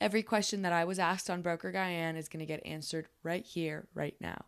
Every question that I was asked on Broker Guyan is going to get answered right here, right now.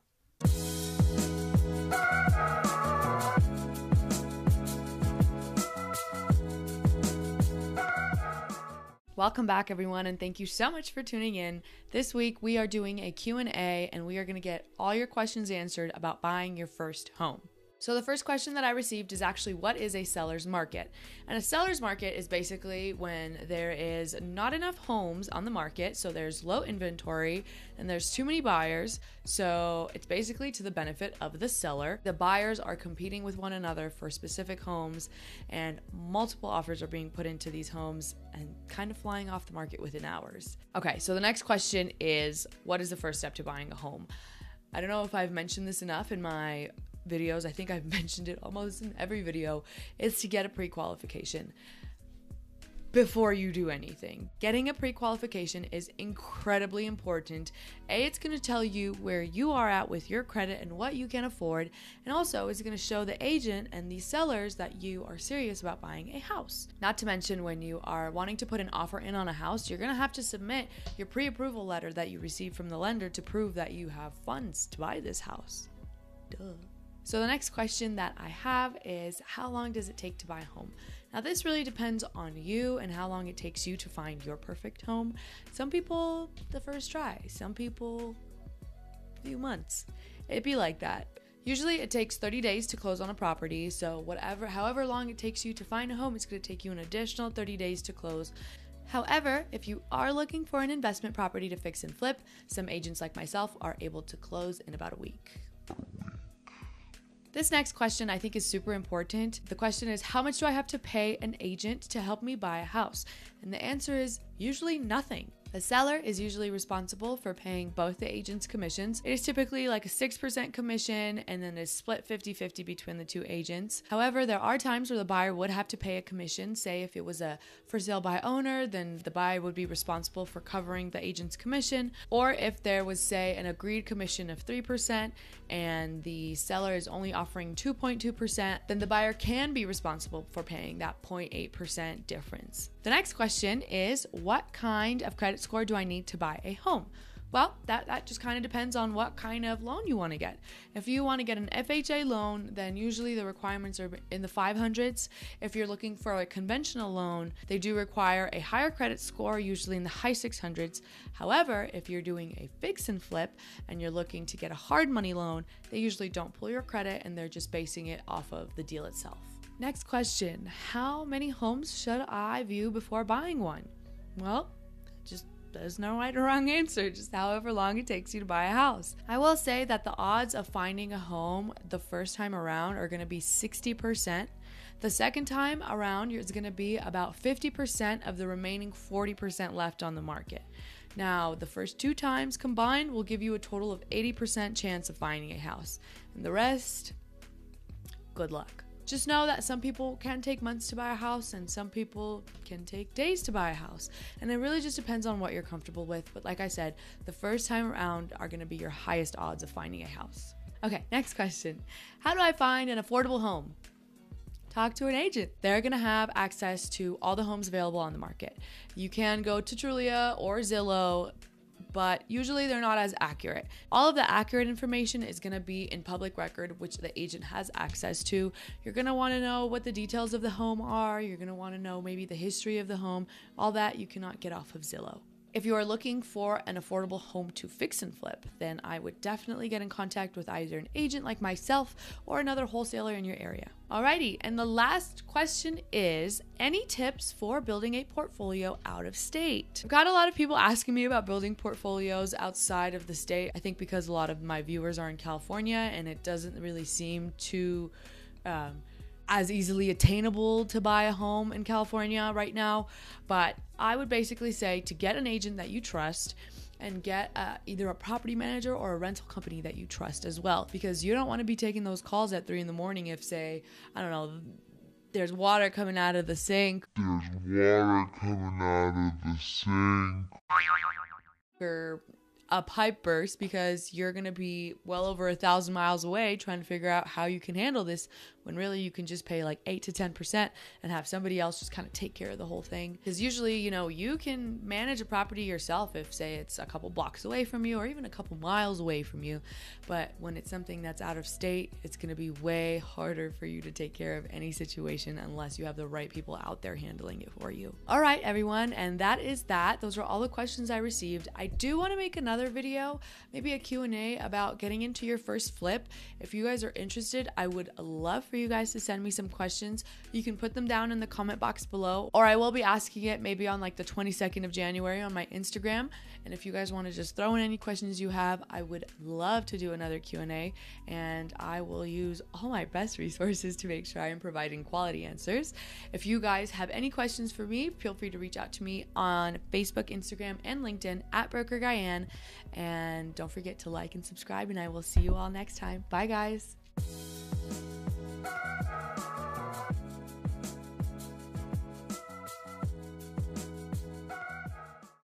Welcome back everyone and thank you so much for tuning in. This week we are doing a Q&A and we are going to get all your questions answered about buying your first home. So, the first question that I received is actually what is a seller's market? And a seller's market is basically when there is not enough homes on the market, so there's low inventory and there's too many buyers. So, it's basically to the benefit of the seller. The buyers are competing with one another for specific homes, and multiple offers are being put into these homes and kind of flying off the market within hours. Okay, so the next question is what is the first step to buying a home? I don't know if I've mentioned this enough in my videos, I think I've mentioned it almost in every video, is to get a pre qualification before you do anything. Getting a pre qualification is incredibly important. A, it's going to tell you where you are at with your credit and what you can afford, and also it's going to show the agent and the sellers that you are serious about buying a house. Not to mention, when you are wanting to put an offer in on a house, you're going to have to submit your pre approval letter that you received from the lender to prove that you have funds to buy this house. Duh. So, the next question that I have is How long does it take to buy a home? Now, this really depends on you and how long it takes you to find your perfect home. Some people, the first try, some people, a few months. It'd be like that. Usually it takes 30 days to close on a property, so whatever however long it takes you to find a home, it's going to take you an additional 30 days to close. However, if you are looking for an investment property to fix and flip, some agents like myself are able to close in about a week. This next question I think is super important. The question is How much do I have to pay an agent to help me buy a house? And the answer is usually nothing. The seller is usually responsible for paying both the agent's commissions. It is typically like a 6% commission and then is split 50 50 between the two agents. However, there are times where the buyer would have to pay a commission. Say if it was a for sale by owner, then the buyer would be responsible for covering the agent's commission. Or if there was, say, an agreed commission of 3% and the seller is only offering 2.2%, then the buyer can be responsible for paying that 0.8% difference. The next question is what kind of credit score do I need to buy a home? Well, that, that just kind of depends on what kind of loan you want to get. If you want to get an FHA loan, then usually the requirements are in the 500s. If you're looking for a conventional loan, they do require a higher credit score, usually in the high 600s. However, if you're doing a fix and flip and you're looking to get a hard money loan, they usually don't pull your credit and they're just basing it off of the deal itself. Next question How many homes should I view before buying one? Well, just there's no right or wrong answer, just however long it takes you to buy a house. I will say that the odds of finding a home the first time around are going to be 60%. The second time around is going to be about 50% of the remaining 40% left on the market. Now, the first two times combined will give you a total of 80% chance of finding a house. And the rest, good luck just know that some people can take months to buy a house and some people can take days to buy a house. And it really just depends on what you're comfortable with. But like I said, the first time around are going to be your highest odds of finding a house. Okay, next question How do I find an affordable home? Talk to an agent. They're going to have access to all the homes available on the market. You can go to Trulia or Zillow but usually they're not as accurate. All of the accurate information is going to be in public record, which the agent has access to. You're going to want to know what the details of the home are. You're going to want to know maybe the history of the home. All that you cannot get off of Zillow. If you are looking for an affordable home to fix and flip, then I would definitely get in contact with either an agent like myself or another wholesaler in your area. Alrighty, and the last question is any tips for building a portfolio out of state? I've got a lot of people asking me about building portfolios outside of the state. I think because a lot of my viewers are in California and it doesn't really seem to. Um, as easily attainable to buy a home in California right now. But I would basically say to get an agent that you trust and get uh, either a property manager or a rental company that you trust as well because you don't want to be taking those calls at three in the morning if say i don't know there's water coming out of the sink there's water coming out of the sink or a pipe burst because you're going to be well over a thousand miles away trying to figure out how you can handle this when really you can just pay like 8 to 10% and have somebody else just kind of take care of the whole thing. Because usually, you know, you can manage a property yourself if, say, it's a couple blocks away from you or even a couple miles away from you. But when it's something that's out of state, it's going to be way harder for you to take care of any situation unless you have the right people out there handling it for you. All right, everyone, and that is that. Those are all the questions I received. I do want to make another video, maybe a Q&A about getting into your first flip. If you guys are interested, I would love for you guys to send me some questions. You can put them down in the comment box below, or I will be asking it maybe on like the 22nd of January on my Instagram. And if you guys want to just throw in any questions you have, I would love to do another Q&A and I will use all my best resources to make sure I am providing quality answers. If you guys have any questions for me, feel free to reach out to me on Facebook, Instagram, and LinkedIn at Broker Guyan. And don't forget to like and subscribe, and I will see you all next time. Bye, guys.